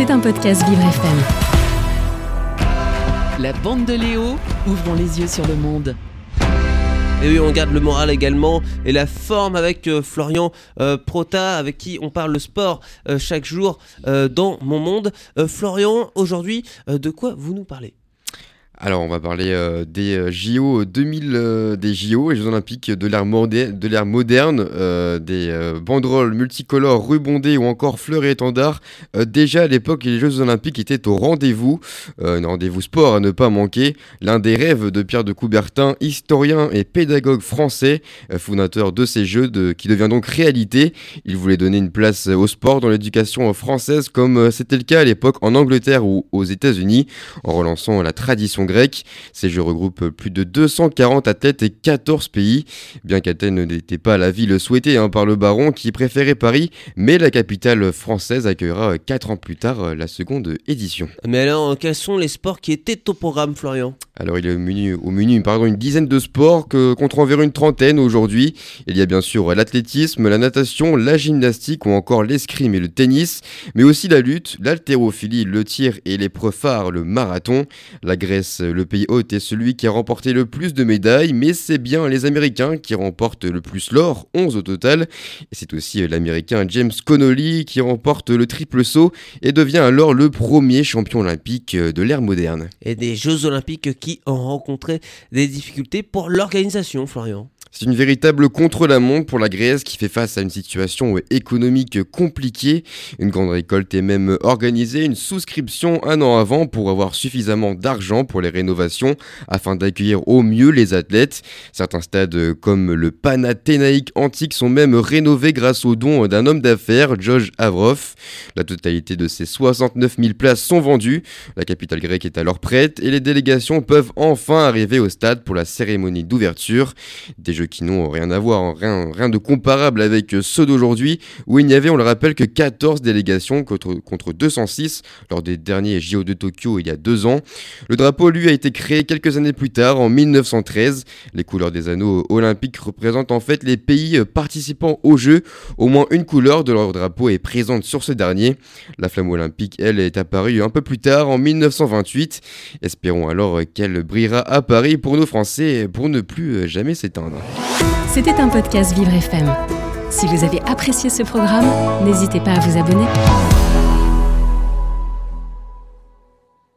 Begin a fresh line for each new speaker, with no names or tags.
C'est un podcast Vivre FM.
La bande de Léo, ouvrons les yeux sur le monde.
Et oui, on garde le moral également et la forme avec euh, Florian euh, Prota, avec qui on parle le sport euh, chaque jour euh, dans Mon Monde. Euh, Florian, aujourd'hui, euh, de quoi vous nous parlez?
Alors, on va parler euh, des euh, JO 2000, euh, des JO, les Jeux Olympiques de l'ère moderne, moderne des banderoles multicolores, rubondées ou encore fleurs et étendards. Déjà à l'époque, les Jeux Olympiques étaient au rendez-vous, un rendez-vous sport à ne pas manquer. L'un des rêves de Pierre de Coubertin, historien et pédagogue français, fondateur de ces Jeux, qui devient donc réalité. Il voulait donner une place au sport dans l'éducation française, comme c'était le cas à l'époque en Angleterre ou aux États-Unis en relançant la tradition Ces Jeux regroupent plus de 240 athlètes et 14 pays. Bien qu'Athènes n'était pas la ville souhaitée hein, par le baron qui préférait Paris, mais la capitale française accueillera 4 ans plus tard euh, la seconde édition.
Mais alors, euh, quels sont les sports qui étaient au programme, Florian?
Alors il est au menu, au menu pardon, une dizaine de sports que, environ une trentaine aujourd'hui. Il y a bien sûr l'athlétisme, la natation, la gymnastique ou encore l'escrime et le tennis, mais aussi la lutte, l'haltérophilie, le tir et l'épreuve phare, le marathon. La Grèce, le pays hôte, est celui qui a remporté le plus de médailles, mais c'est bien les Américains qui remportent le plus l'or, 11 au total. Et c'est aussi l'Américain James Connolly qui remporte le triple saut et devient alors le premier champion olympique de l'ère moderne.
Et des Jeux Olympiques qui ont rencontré des difficultés pour l'organisation, Florian.
C'est une véritable contre-la-montre pour la Grèce qui fait face à une situation économique compliquée. Une grande récolte est même organisée, une souscription un an avant pour avoir suffisamment d'argent pour les rénovations afin d'accueillir au mieux les athlètes. Certains stades comme le Panathénaïque antique sont même rénovés grâce aux dons d'un homme d'affaires, George Avrov. La totalité de ces 69 000 places sont vendues. La capitale grecque est alors prête et les délégations peuvent enfin arriver au stade pour la cérémonie d'ouverture. Des qui n'ont rien à voir, hein, rien, de comparable avec ceux d'aujourd'hui, où il n'y avait, on le rappelle, que 14 délégations contre, contre 206 lors des derniers JO de Tokyo il y a deux ans. Le drapeau, lui, a été créé quelques années plus tard, en 1913. Les couleurs des anneaux olympiques représentent en fait les pays participant aux Jeux. Au moins une couleur de leur drapeau est présente sur ce dernier. La flamme olympique, elle, est apparue un peu plus tard, en 1928. Espérons alors qu'elle brillera à Paris pour nos Français, pour ne plus jamais s'éteindre.
C'était un podcast Vivre FM. Si vous avez apprécié ce programme, n'hésitez pas à vous abonner.